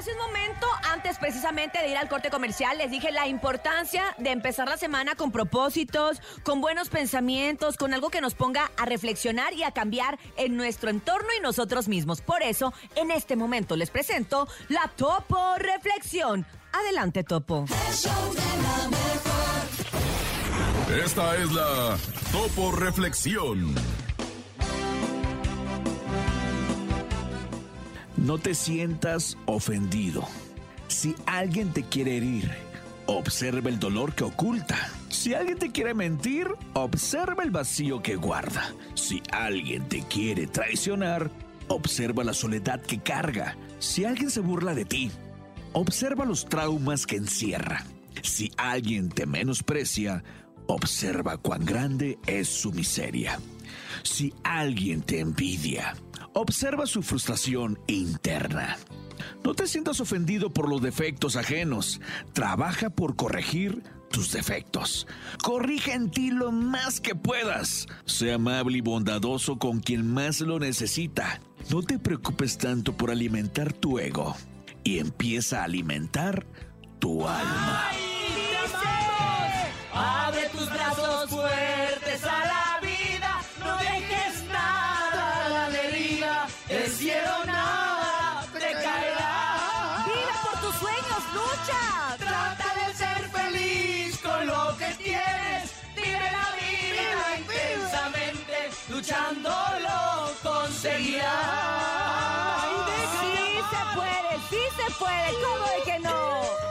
Hace un momento, antes precisamente de ir al corte comercial, les dije la importancia de empezar la semana con propósitos, con buenos pensamientos, con algo que nos ponga a reflexionar y a cambiar en nuestro entorno y nosotros mismos. Por eso, en este momento les presento la Topo Reflexión. Adelante, Topo. Esta es la Topo Reflexión. No te sientas ofendido. Si alguien te quiere herir, observa el dolor que oculta. Si alguien te quiere mentir, observa el vacío que guarda. Si alguien te quiere traicionar, observa la soledad que carga. Si alguien se burla de ti, observa los traumas que encierra. Si alguien te menosprecia, observa cuán grande es su miseria. Si alguien te envidia, observa su frustración interna. No te sientas ofendido por los defectos ajenos. Trabaja por corregir tus defectos. Corrige en ti lo más que puedas. Sea amable y bondadoso con quien más lo necesita. No te preocupes tanto por alimentar tu ego y empieza a alimentar tu alma. luchándolo conseguirás. Sí se puede, sí se puede, ¿cómo de que no?